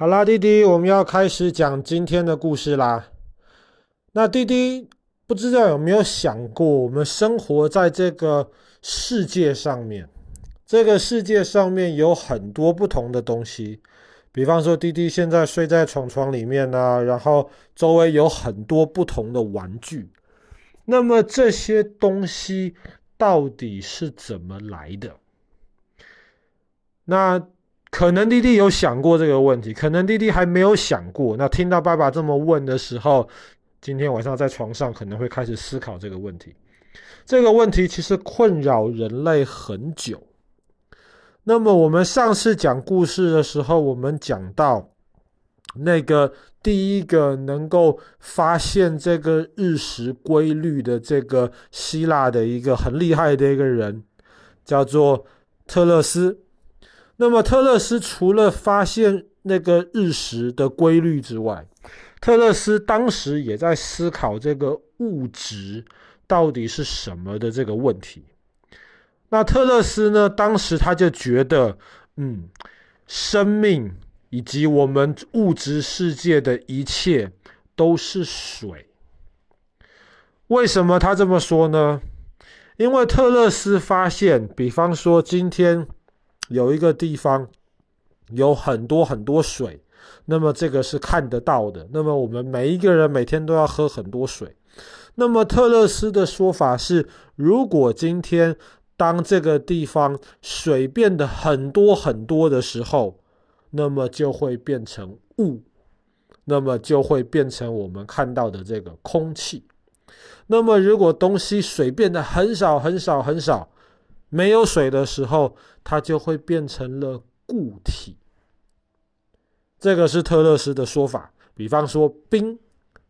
好啦，弟弟，我们要开始讲今天的故事啦。那弟弟不知道有没有想过，我们生活在这个世界上面，这个世界上面有很多不同的东西。比方说，弟弟现在睡在床床里面啊，然后周围有很多不同的玩具。那么这些东西到底是怎么来的？那？可能弟弟有想过这个问题，可能弟弟还没有想过。那听到爸爸这么问的时候，今天晚上在床上可能会开始思考这个问题。这个问题其实困扰人类很久。那么我们上次讲故事的时候，我们讲到那个第一个能够发现这个日食规律的这个希腊的一个很厉害的一个人，叫做特勒斯。那么特勒斯除了发现那个日食的规律之外，特勒斯当时也在思考这个物质到底是什么的这个问题。那特勒斯呢，当时他就觉得，嗯，生命以及我们物质世界的一切都是水。为什么他这么说呢？因为特勒斯发现，比方说今天。有一个地方有很多很多水，那么这个是看得到的。那么我们每一个人每天都要喝很多水。那么特勒斯的说法是，如果今天当这个地方水变得很多很多的时候，那么就会变成雾，那么就会变成我们看到的这个空气。那么如果东西水变得很少很少很少，没有水的时候，它就会变成了固体。这个是特勒斯的说法。比方说冰，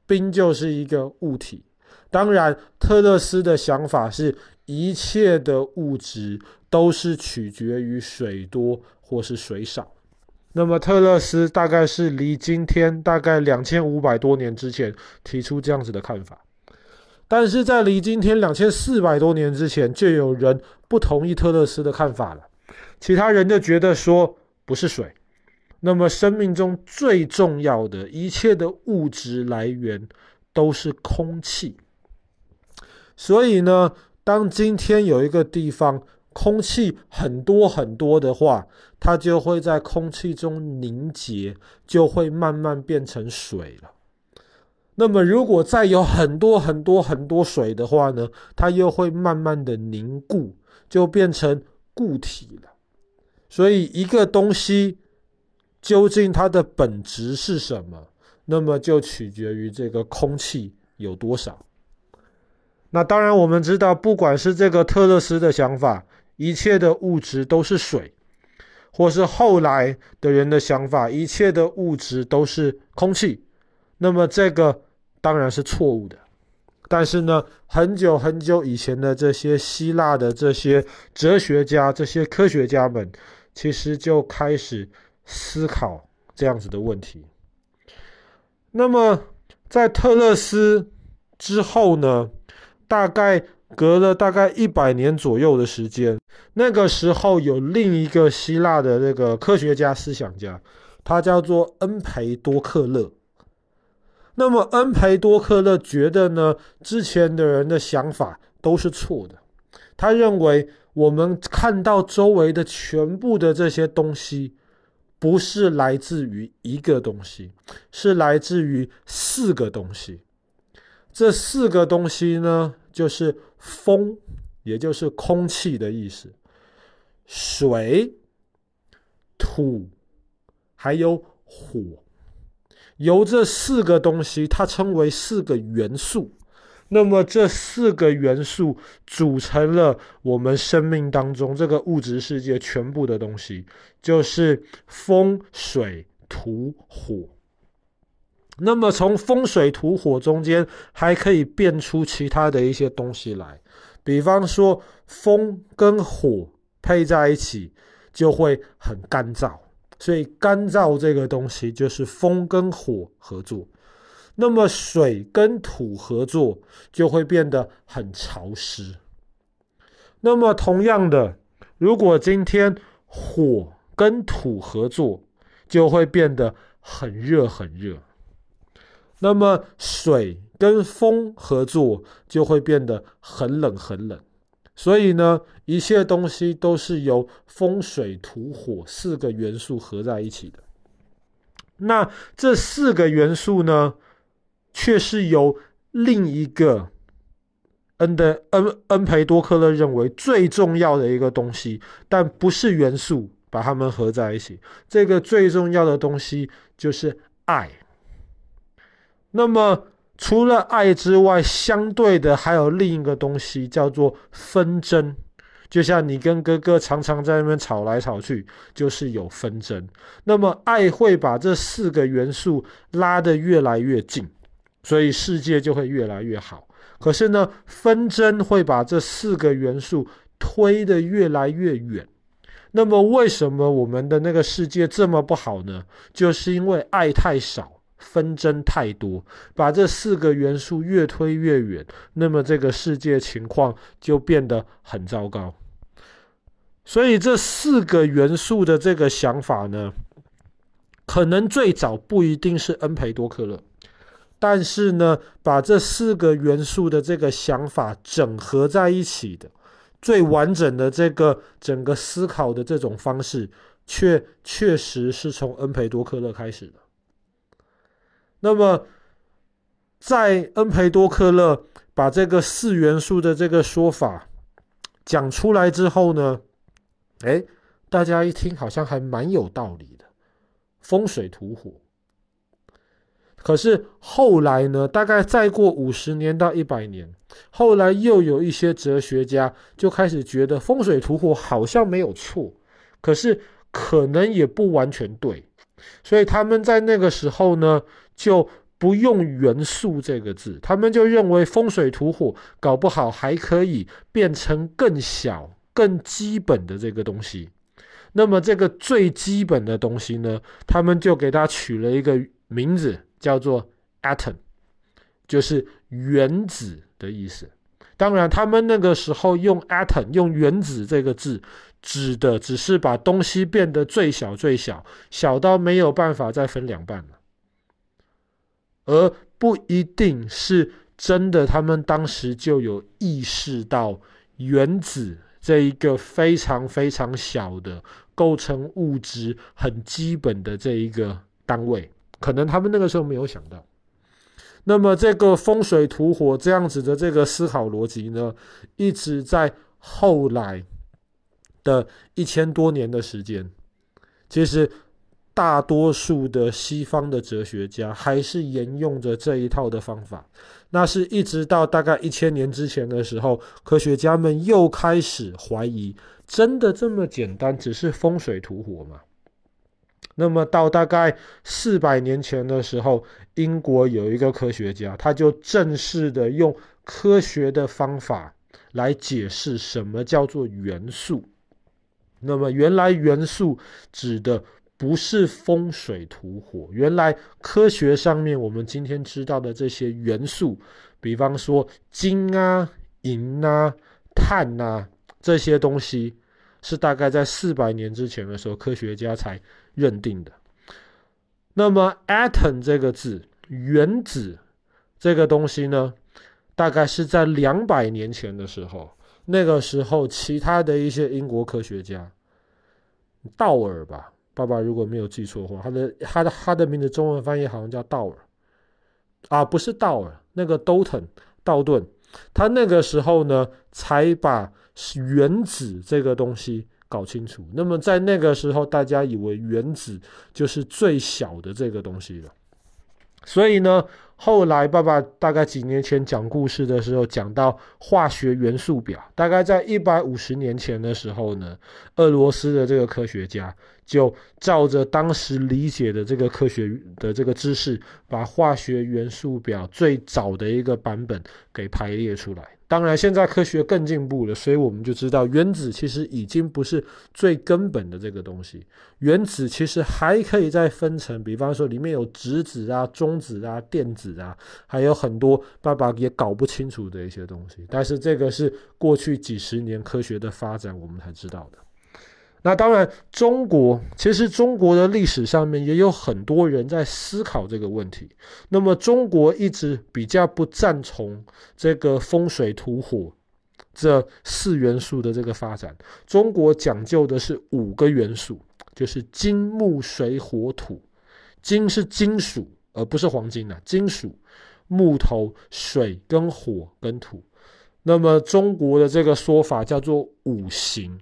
冰就是一个物体。当然，特勒斯的想法是一切的物质都是取决于水多或是水少。那么特勒斯大概是离今天大概两千五百多年之前提出这样子的看法。但是在离今天两千四百多年之前，就有人不同意特勒斯的看法了。其他人就觉得说不是水，那么生命中最重要的一切的物质来源都是空气。所以呢，当今天有一个地方空气很多很多的话，它就会在空气中凝结，就会慢慢变成水了。那么，如果再有很多很多很多水的话呢，它又会慢慢的凝固，就变成固体了。所以，一个东西究竟它的本质是什么，那么就取决于这个空气有多少。那当然，我们知道，不管是这个特勒斯的想法，一切的物质都是水，或是后来的人的想法，一切的物质都是空气，那么这个。当然是错误的，但是呢，很久很久以前的这些希腊的这些哲学家、这些科学家们，其实就开始思考这样子的问题。那么，在特勒斯之后呢，大概隔了大概一百年左右的时间，那个时候有另一个希腊的那个科学家、思想家，他叫做恩培多克勒。那么，恩培多克勒觉得呢，之前的人的想法都是错的。他认为，我们看到周围的全部的这些东西，不是来自于一个东西，是来自于四个东西。这四个东西呢，就是风，也就是空气的意思；水、土，还有火。由这四个东西，它称为四个元素。那么这四个元素组成了我们生命当中这个物质世界全部的东西，就是风、水、土、火。那么从风、水、土、火中间还可以变出其他的一些东西来，比方说风跟火配在一起就会很干燥。所以干燥这个东西就是风跟火合作，那么水跟土合作就会变得很潮湿。那么同样的，如果今天火跟土合作，就会变得很热很热。那么水跟风合作就会变得很冷很冷。所以呢，一切东西都是由风水土火四个元素合在一起的。那这四个元素呢，却是由另一个恩的恩恩培多克勒认为最重要的一个东西，但不是元素，把它们合在一起。这个最重要的东西就是爱。那么。除了爱之外，相对的还有另一个东西叫做纷争。就像你跟哥哥常常在那边吵来吵去，就是有纷争。那么爱会把这四个元素拉得越来越近，所以世界就会越来越好。可是呢，纷争会把这四个元素推得越来越远。那么为什么我们的那个世界这么不好呢？就是因为爱太少。纷争太多，把这四个元素越推越远，那么这个世界情况就变得很糟糕。所以这四个元素的这个想法呢，可能最早不一定是恩培多克勒，但是呢，把这四个元素的这个想法整合在一起的最完整的这个整个思考的这种方式，却确实是从恩培多克勒开始的。那么，在恩培多克勒把这个四元素的这个说法讲出来之后呢，哎，大家一听好像还蛮有道理的，风水土火。可是后来呢，大概再过五十年到一百年，后来又有一些哲学家就开始觉得风水土火好像没有错，可是可能也不完全对，所以他们在那个时候呢。就不用元素这个字，他们就认为风水土火搞不好还可以变成更小、更基本的这个东西。那么这个最基本的东西呢，他们就给它取了一个名字，叫做 atom，就是原子的意思。当然，他们那个时候用 atom 用原子这个字，指的只是把东西变得最小、最小，小到没有办法再分两半了。而不一定是真的，他们当时就有意识到原子这一个非常非常小的构成物质很基本的这一个单位，可能他们那个时候没有想到。那么这个风水土火这样子的这个思考逻辑呢，一直在后来的一千多年的时间，其实。大多数的西方的哲学家还是沿用着这一套的方法，那是一直到大概一千年之前的时候，科学家们又开始怀疑，真的这么简单，只是风水土火吗？那么到大概四百年前的时候，英国有一个科学家，他就正式的用科学的方法来解释什么叫做元素。那么原来元素指的。不是风水土火，原来科学上面我们今天知道的这些元素，比方说金啊、银啊、碳啊这些东西，是大概在四百年之前的时候科学家才认定的。那么 atom 这个字，原子这个东西呢，大概是在两百年前的时候，那个时候其他的一些英国科学家，道尔吧。爸爸如果没有记错的话，他的他的他的名字中文翻译好像叫道尔，啊，不是道尔，那个道顿道顿，他那个时候呢才把原子这个东西搞清楚。那么在那个时候，大家以为原子就是最小的这个东西了，所以呢。后来，爸爸大概几年前讲故事的时候，讲到化学元素表。大概在一百五十年前的时候呢，俄罗斯的这个科学家就照着当时理解的这个科学的这个知识，把化学元素表最早的一个版本给排列出来。当然，现在科学更进步了，所以我们就知道原子其实已经不是最根本的这个东西。原子其实还可以再分成，比方说里面有质子啊、中子啊、电子啊，还有很多爸爸也搞不清楚的一些东西。但是这个是过去几十年科学的发展，我们才知道的。那当然，中国其实中国的历史上面也有很多人在思考这个问题。那么，中国一直比较不赞同这个风水土火这四元素的这个发展。中国讲究的是五个元素，就是金木水火土。金是金属，而不是黄金啊，金属、木头、水跟火跟土。那么，中国的这个说法叫做五行。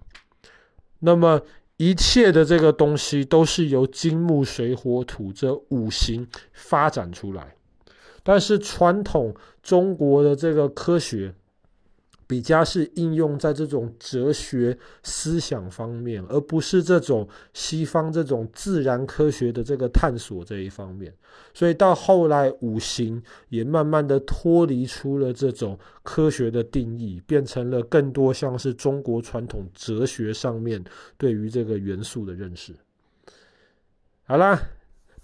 那么一切的这个东西都是由金木水火土这五行发展出来，但是传统中国的这个科学。比较是应用在这种哲学思想方面，而不是这种西方这种自然科学的这个探索这一方面。所以到后来，五行也慢慢的脱离出了这种科学的定义，变成了更多像是中国传统哲学上面对于这个元素的认识。好啦。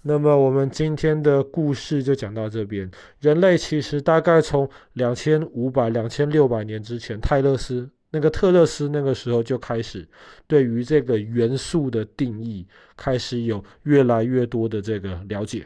那么我们今天的故事就讲到这边。人类其实大概从两千五百、两千六百年之前，泰勒斯那个特勒斯那个时候就开始对于这个元素的定义开始有越来越多的这个了解。